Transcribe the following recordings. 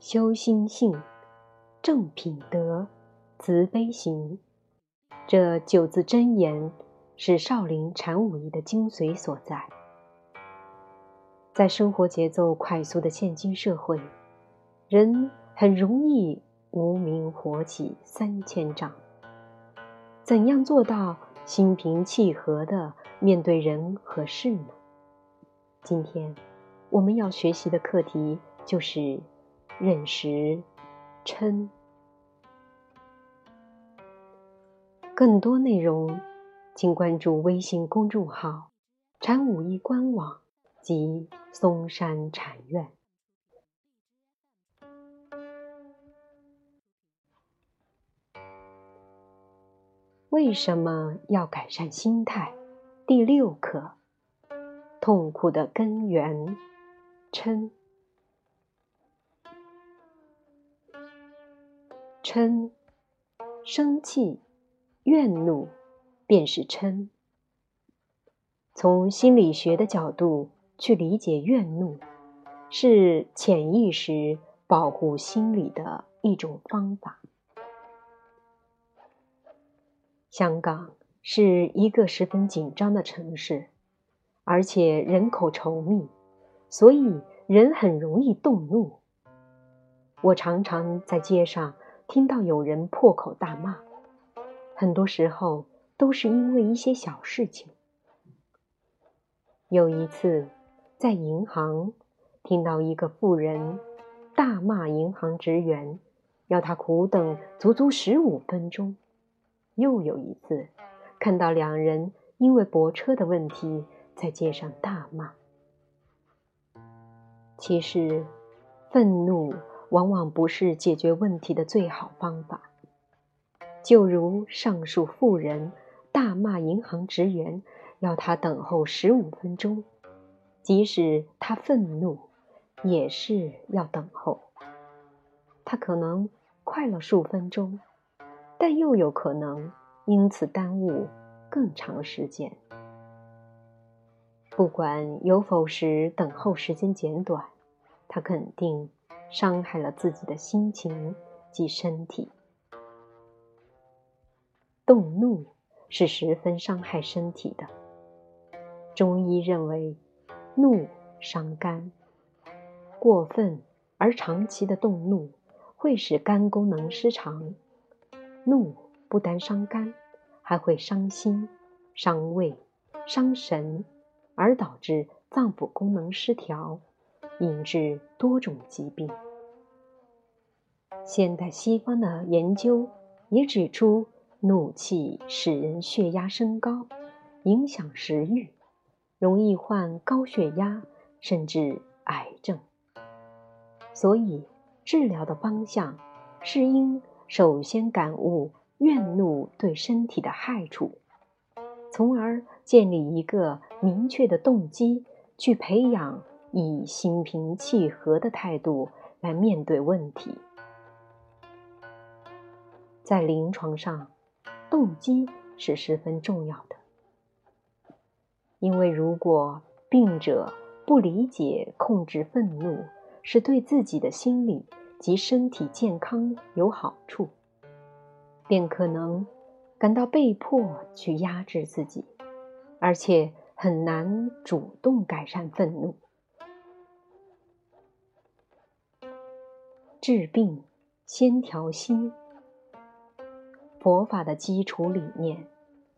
修心性，正品德，慈悲行，这九字真言是少林禅武艺的精髓所在。在生活节奏快速的现今社会，人很容易无名火起三千丈。怎样做到心平气和的面对人和事呢？今天我们要学习的课题就是认识嗔。更多内容，请关注微信公众号“禅武艺官网”及嵩山禅院。为什么要改善心态？第六课：痛苦的根源——嗔。嗔，生气、怨怒，便是嗔。从心理学的角度去理解怨怒，是潜意识保护心理的一种方法。香港是一个十分紧张的城市，而且人口稠密，所以人很容易动怒。我常常在街上听到有人破口大骂，很多时候都是因为一些小事情。有一次在银行听到一个妇人大骂银行职员，要他苦等足足十五分钟。又有一次，看到两人因为泊车的问题在街上大骂。其实，愤怒往往不是解决问题的最好方法。就如上述妇人大骂银行职员，要他等候十五分钟，即使他愤怒，也是要等候。他可能快了数分钟。但又有可能因此耽误更长时间。不管有否使等候时间减短，他肯定伤害了自己的心情及身体。动怒是十分伤害身体的。中医认为，怒伤肝，过分而长期的动怒会使肝功能失常。怒不单伤肝，还会伤心、伤胃、伤神，而导致脏腑功能失调，引致多种疾病。现代西方的研究也指出，怒气使人血压升高，影响食欲，容易患高血压，甚至癌症。所以，治疗的方向是应。首先感悟怨怒对身体的害处，从而建立一个明确的动机，去培养以心平气和的态度来面对问题。在临床上，动机是十分重要的，因为如果病者不理解控制愤怒是对自己的心理。及身体健康有好处，便可能感到被迫去压制自己，而且很难主动改善愤怒。治病先调心，佛法的基础理念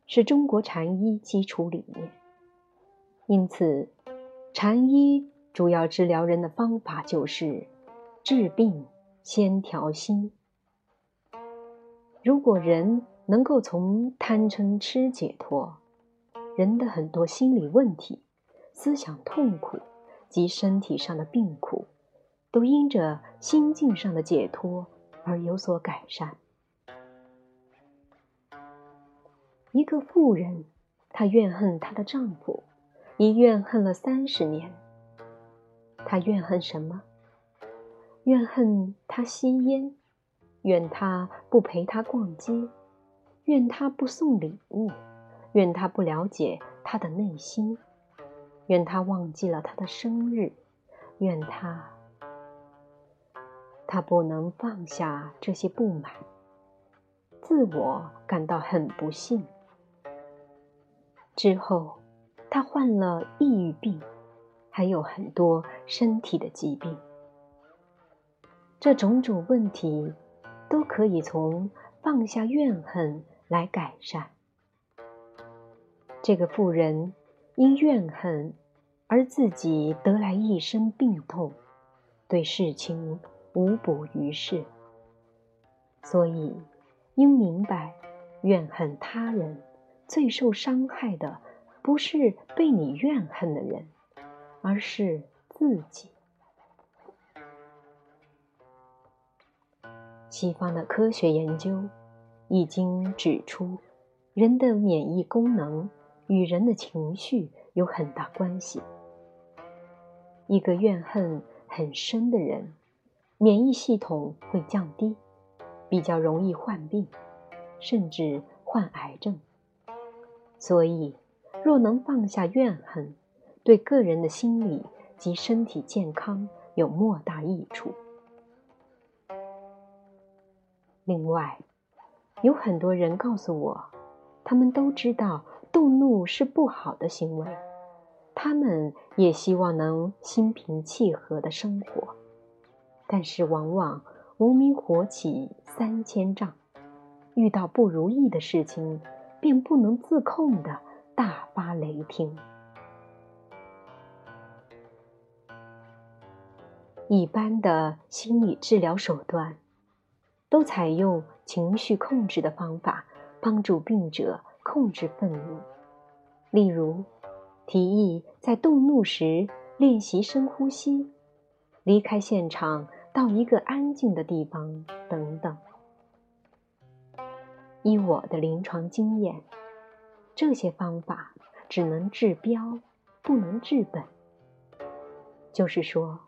是中国禅医基础理念，因此禅医主要治疗人的方法就是治病。先调心。如果人能够从贪嗔痴解脱，人的很多心理问题、思想痛苦及身体上的病苦，都因着心境上的解脱而有所改善。一个妇人，她怨恨她的丈夫，已怨恨了三十年。她怨恨什么？怨恨他吸烟，怨他不陪他逛街，怨他不送礼物，怨他不了解他的内心，怨他忘记了他的生日，怨他他不能放下这些不满，自我感到很不幸。之后，他患了抑郁病，还有很多身体的疾病。这种种问题都可以从放下怨恨来改善。这个妇人因怨恨而自己得来一身病痛，对事情无补于事，所以应明白，怨恨他人最受伤害的不是被你怨恨的人，而是自己。西方的科学研究已经指出，人的免疫功能。与人的情绪有很大关系。一个怨恨很深的人，免疫系统会降低，比较容易患病，甚至患癌症。所以，若能放下怨恨，对个人的心理及身体健康有莫大益处。另外，有很多人告诉我，他们都知道。动怒是不好的行为，他们也希望能心平气和的生活，但是往往无名火起三千丈，遇到不如意的事情，便不能自控的大发雷霆。一般的心理治疗手段，都采用情绪控制的方法，帮助病者。控制愤怒，例如提议在动怒时练习深呼吸，离开现场到一个安静的地方等等。依我的临床经验，这些方法只能治标，不能治本。就是说，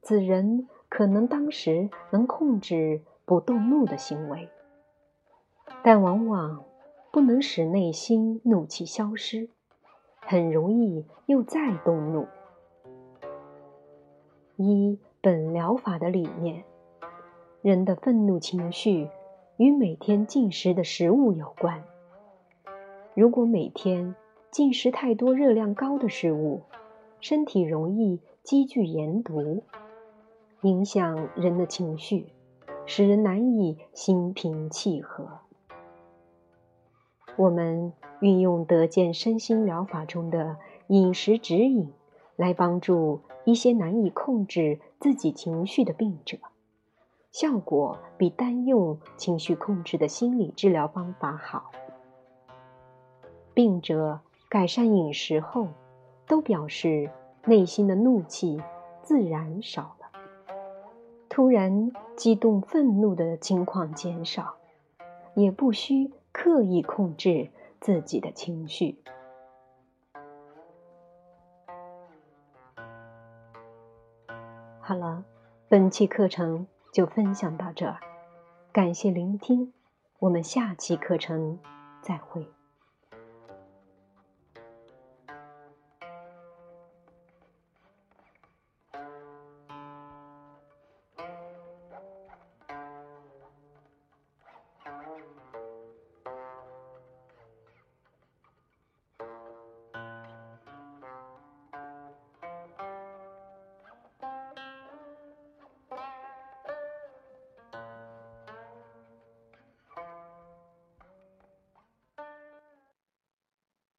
此人可能当时能控制不动怒的行为，但往往。不能使内心怒气消失，很容易又再动怒。一本疗法的理念，人的愤怒情绪与每天进食的食物有关。如果每天进食太多热量高的食物，身体容易积聚盐毒，影响人的情绪，使人难以心平气和。我们运用德健身心疗法中的饮食指引，来帮助一些难以控制自己情绪的病者，效果比单用情绪控制的心理治疗方法好。病者改善饮食后，都表示内心的怒气自然少，突然激动愤怒的情况减少，也不需。刻意控制自己的情绪。好了，本期课程就分享到这儿，感谢聆听，我们下期课程再会。